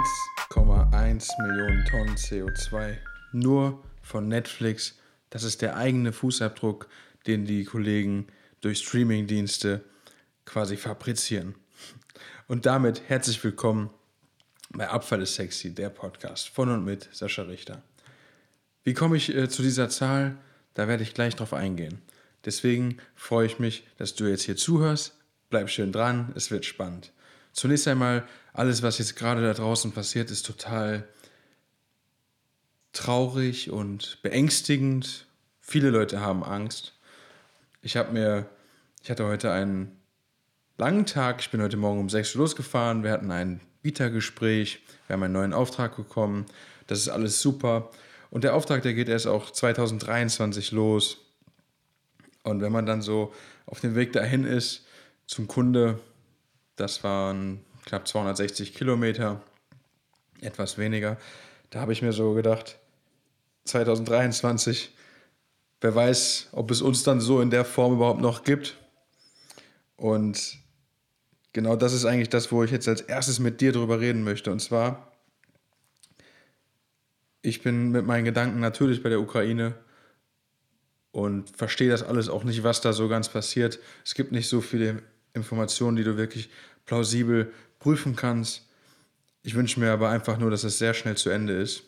1,1 Millionen Tonnen CO2 nur von Netflix. Das ist der eigene Fußabdruck, den die Kollegen durch Streamingdienste quasi fabrizieren. Und damit herzlich willkommen bei Abfall ist sexy, der Podcast von und mit Sascha Richter. Wie komme ich äh, zu dieser Zahl? Da werde ich gleich drauf eingehen. Deswegen freue ich mich, dass du jetzt hier zuhörst. Bleib schön dran, es wird spannend. Zunächst einmal, alles, was jetzt gerade da draußen passiert, ist total traurig und beängstigend. Viele Leute haben Angst. Ich habe mir, ich hatte heute einen langen Tag. Ich bin heute Morgen um 6 Uhr losgefahren. Wir hatten ein Bietergespräch. Wir haben einen neuen Auftrag bekommen. Das ist alles super. Und der Auftrag, der geht erst auch 2023 los. Und wenn man dann so auf dem Weg dahin ist zum Kunde, das waren knapp 260 Kilometer, etwas weniger, da habe ich mir so gedacht, 2023, wer weiß, ob es uns dann so in der Form überhaupt noch gibt. Und genau das ist eigentlich das, wo ich jetzt als erstes mit dir drüber reden möchte. Und zwar, ich bin mit meinen Gedanken natürlich bei der Ukraine und verstehe das alles auch nicht, was da so ganz passiert. Es gibt nicht so viele Informationen, die du wirklich plausibel prüfen kannst. Ich wünsche mir aber einfach nur, dass es sehr schnell zu Ende ist.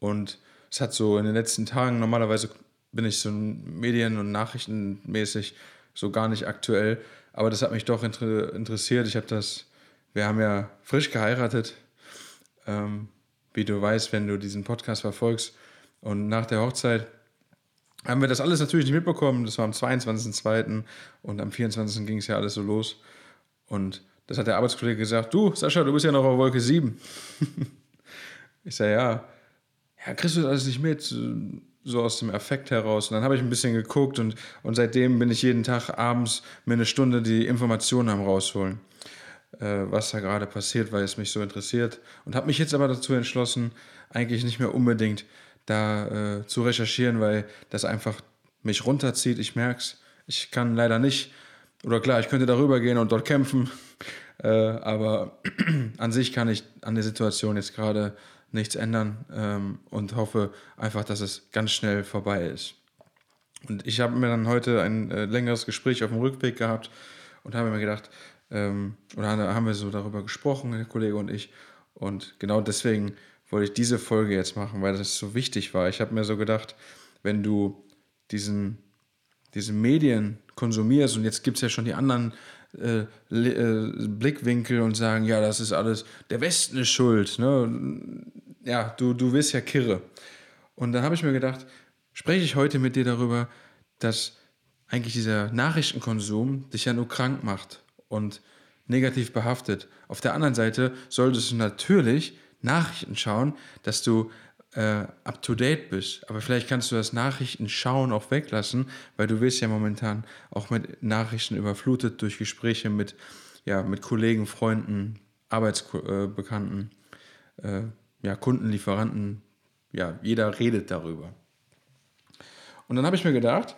Und es hat so in den letzten Tagen, normalerweise bin ich so medien- und nachrichtenmäßig so gar nicht aktuell, aber das hat mich doch inter interessiert. Ich habe das, wir haben ja frisch geheiratet, ähm, wie du weißt, wenn du diesen Podcast verfolgst. Und nach der Hochzeit haben wir das alles natürlich nicht mitbekommen. Das war am 22.02. und am 24. ging es ja alles so los. Und das hat der Arbeitskollege gesagt, du, Sascha, du bist ja noch auf Wolke 7. ich sage, ja, ja, kriegst du das alles nicht mit? So aus dem Effekt heraus. Und dann habe ich ein bisschen geguckt und, und seitdem bin ich jeden Tag abends mir eine Stunde die Informationen am rausholen, äh, was da gerade passiert, weil es mich so interessiert. Und habe mich jetzt aber dazu entschlossen, eigentlich nicht mehr unbedingt da äh, zu recherchieren, weil das einfach mich runterzieht. Ich merke es. Ich kann leider nicht, oder klar, ich könnte darüber gehen und dort kämpfen, äh, aber an sich kann ich an der Situation jetzt gerade nichts ändern ähm, und hoffe einfach, dass es ganz schnell vorbei ist. Und ich habe mir dann heute ein äh, längeres Gespräch auf dem Rückweg gehabt und habe mir gedacht, ähm, oder haben wir so darüber gesprochen, der Kollege und ich. Und genau deswegen wollte ich diese Folge jetzt machen, weil das so wichtig war. Ich habe mir so gedacht, wenn du diesen, diese Medien konsumierst und jetzt gibt es ja schon die anderen äh, äh, Blickwinkel und sagen, ja, das ist alles, der Westen ist schuld. Ne? Ja, du, du wirst ja kirre. Und dann habe ich mir gedacht, spreche ich heute mit dir darüber, dass eigentlich dieser Nachrichtenkonsum dich ja nur krank macht und negativ behaftet. Auf der anderen Seite solltest du natürlich Nachrichten schauen, dass du äh, up to date bist. Aber vielleicht kannst du das Nachrichten schauen auch weglassen, weil du wirst ja momentan auch mit Nachrichten überflutet durch Gespräche mit, ja, mit Kollegen, Freunden, Arbeitsbekannten, äh, äh, ja, Kunden, Lieferanten. Ja, jeder redet darüber. Und dann habe ich mir gedacht,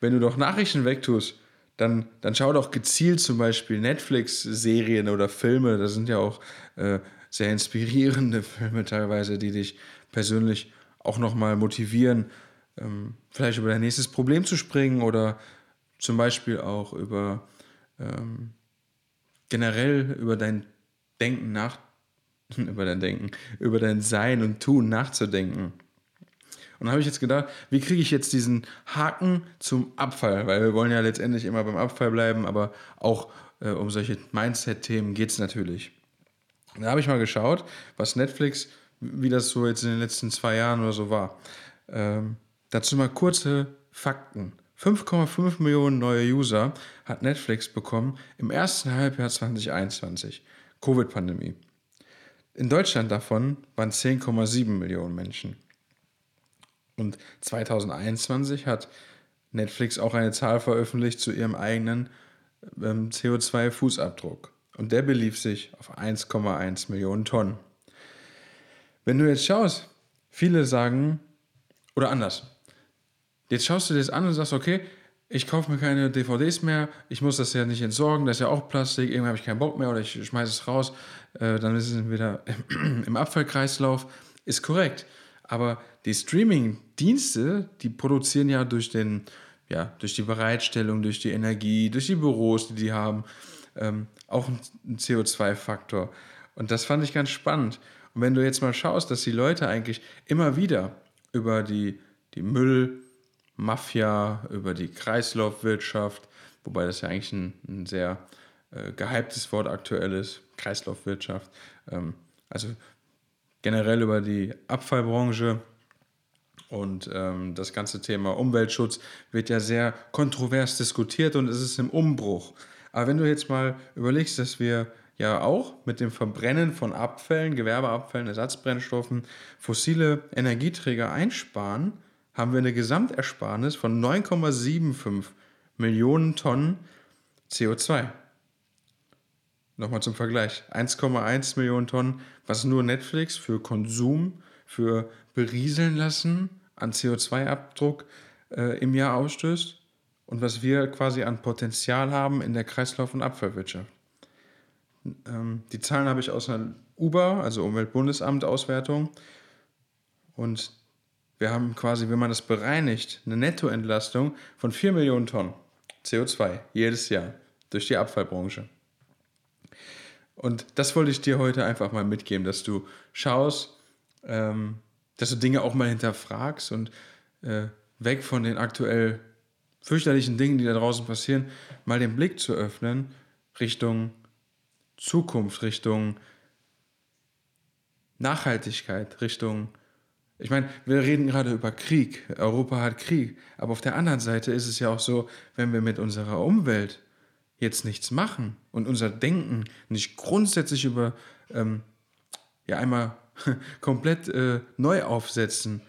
wenn du doch Nachrichten wegtust, dann, dann schau doch gezielt zum Beispiel Netflix-Serien oder Filme. Da sind ja auch äh, sehr inspirierende Filme teilweise, die dich persönlich auch nochmal motivieren, ähm, vielleicht über dein nächstes Problem zu springen oder zum Beispiel auch über ähm, generell über dein Denken nach, über dein Denken, über dein Sein und Tun nachzudenken. Und da habe ich jetzt gedacht, wie kriege ich jetzt diesen Haken zum Abfall? Weil wir wollen ja letztendlich immer beim Abfall bleiben, aber auch äh, um solche Mindset-Themen geht es natürlich. Da habe ich mal geschaut, was Netflix, wie das so jetzt in den letzten zwei Jahren oder so war. Ähm, dazu mal kurze Fakten. 5,5 Millionen neue User hat Netflix bekommen im ersten Halbjahr 2021, Covid-Pandemie. In Deutschland davon waren 10,7 Millionen Menschen. Und 2021 hat Netflix auch eine Zahl veröffentlicht zu ihrem eigenen ähm, CO2-Fußabdruck und der belief sich auf 1,1 Millionen Tonnen. Wenn du jetzt schaust, viele sagen, oder anders, jetzt schaust du dir das an und sagst, okay, ich kaufe mir keine DVDs mehr, ich muss das ja nicht entsorgen, das ist ja auch Plastik, irgendwann habe ich keinen Bock mehr oder ich schmeiße es raus, äh, dann ist es wieder im Abfallkreislauf. Ist korrekt. Aber die Streaming-Dienste, die produzieren ja durch, den, ja durch die Bereitstellung, durch die Energie, durch die Büros, die die haben, ähm, auch einen CO2-Faktor. Und das fand ich ganz spannend. Und wenn du jetzt mal schaust, dass die Leute eigentlich immer wieder über die, die Müllmafia, über die Kreislaufwirtschaft, wobei das ja eigentlich ein, ein sehr äh, gehyptes Wort aktuell ist, Kreislaufwirtschaft, ähm, also generell über die Abfallbranche und ähm, das ganze Thema Umweltschutz wird ja sehr kontrovers diskutiert und es ist im Umbruch. Aber wenn du jetzt mal überlegst, dass wir ja auch mit dem Verbrennen von Abfällen, Gewerbeabfällen, Ersatzbrennstoffen fossile Energieträger einsparen, haben wir eine Gesamtersparnis von 9,75 Millionen Tonnen CO2. Nochmal zum Vergleich. 1,1 Millionen Tonnen, was nur Netflix für Konsum, für Berieseln lassen an CO2-Abdruck äh, im Jahr ausstößt und was wir quasi an Potenzial haben in der Kreislauf- und Abfallwirtschaft. Ähm, die Zahlen habe ich aus einer UBA, also Umweltbundesamt, Auswertung. Und wir haben quasi, wenn man das bereinigt, eine Nettoentlastung von 4 Millionen Tonnen CO2 jedes Jahr durch die Abfallbranche. Und das wollte ich dir heute einfach mal mitgeben, dass du schaust, ähm, dass du Dinge auch mal hinterfragst und äh, weg von den aktuell fürchterlichen Dingen, die da draußen passieren, mal den Blick zu öffnen Richtung Zukunft, Richtung Nachhaltigkeit, Richtung... Ich meine, wir reden gerade über Krieg. Europa hat Krieg. Aber auf der anderen Seite ist es ja auch so, wenn wir mit unserer Umwelt jetzt nichts machen und unser Denken nicht grundsätzlich über ähm, ja einmal komplett äh, neu aufsetzen,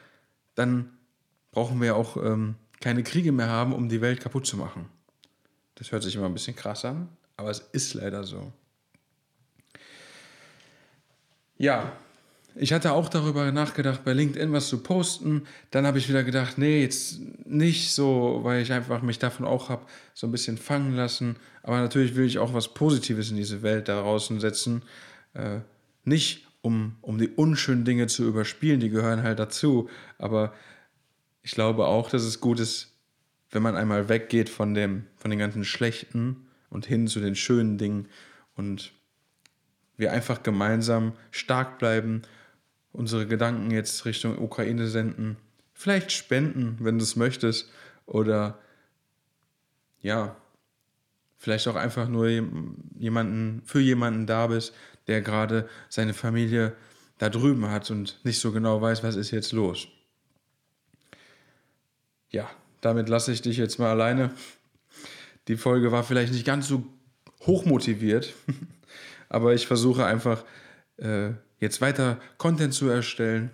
dann brauchen wir auch ähm, keine Kriege mehr haben, um die Welt kaputt zu machen. Das hört sich immer ein bisschen krass an, aber es ist leider so. Ja, ich hatte auch darüber nachgedacht, bei LinkedIn was zu posten. Dann habe ich wieder gedacht, nee, jetzt nicht so, weil ich einfach mich davon auch habe so ein bisschen fangen lassen. Aber natürlich will ich auch was Positives in diese Welt da draußen setzen. Äh, nicht um, um die unschönen Dinge zu überspielen, die gehören halt dazu. Aber ich glaube auch, dass es gut ist, wenn man einmal weggeht von, dem, von den ganzen schlechten und hin zu den schönen Dingen und wir einfach gemeinsam stark bleiben unsere Gedanken jetzt Richtung Ukraine senden. Vielleicht spenden, wenn du es möchtest. Oder ja, vielleicht auch einfach nur jemanden, für jemanden da bist, der gerade seine Familie da drüben hat und nicht so genau weiß, was ist jetzt los. Ja, damit lasse ich dich jetzt mal alleine. Die Folge war vielleicht nicht ganz so hochmotiviert, aber ich versuche einfach äh, jetzt weiter Content zu erstellen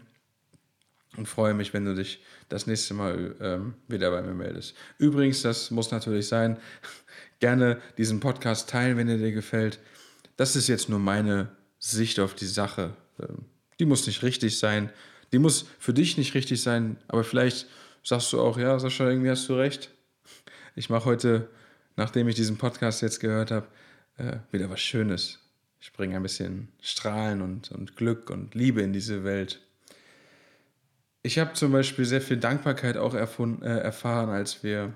und freue mich, wenn du dich das nächste Mal ähm, wieder bei mir meldest. Übrigens, das muss natürlich sein, gerne diesen Podcast teilen, wenn er dir gefällt. Das ist jetzt nur meine Sicht auf die Sache. Ähm, die muss nicht richtig sein. Die muss für dich nicht richtig sein, aber vielleicht sagst du auch, ja, Sascha, irgendwie hast du recht. Ich mache heute, nachdem ich diesen Podcast jetzt gehört habe, äh, wieder was Schönes. Ich bringe ein bisschen Strahlen und, und Glück und Liebe in diese Welt. Ich habe zum Beispiel sehr viel Dankbarkeit auch erfunden, äh, erfahren, als wir.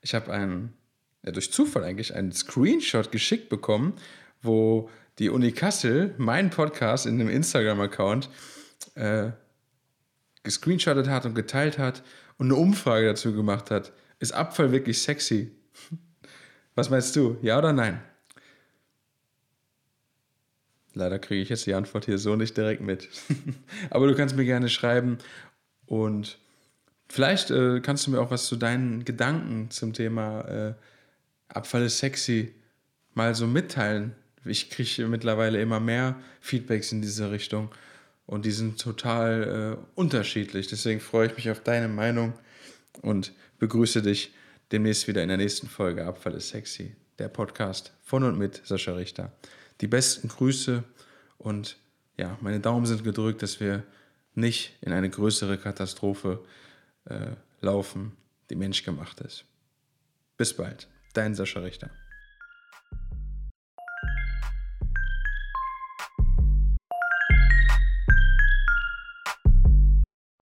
Ich habe einen, ja, durch Zufall eigentlich, einen Screenshot geschickt bekommen, wo die Uni Kassel meinen Podcast in einem Instagram-Account äh, gescreenshottet hat und geteilt hat und eine Umfrage dazu gemacht hat. Ist Abfall wirklich sexy? Was meinst du? Ja oder nein? Leider kriege ich jetzt die Antwort hier so nicht direkt mit. Aber du kannst mir gerne schreiben und vielleicht äh, kannst du mir auch was zu deinen Gedanken zum Thema äh, Abfall ist sexy mal so mitteilen. Ich kriege mittlerweile immer mehr Feedbacks in diese Richtung und die sind total äh, unterschiedlich. Deswegen freue ich mich auf deine Meinung und begrüße dich demnächst wieder in der nächsten Folge Abfall ist sexy, der Podcast von und mit Sascha Richter die besten Grüße und ja, meine Daumen sind gedrückt, dass wir nicht in eine größere Katastrophe äh, laufen, die menschgemacht ist. Bis bald, dein Sascha Richter.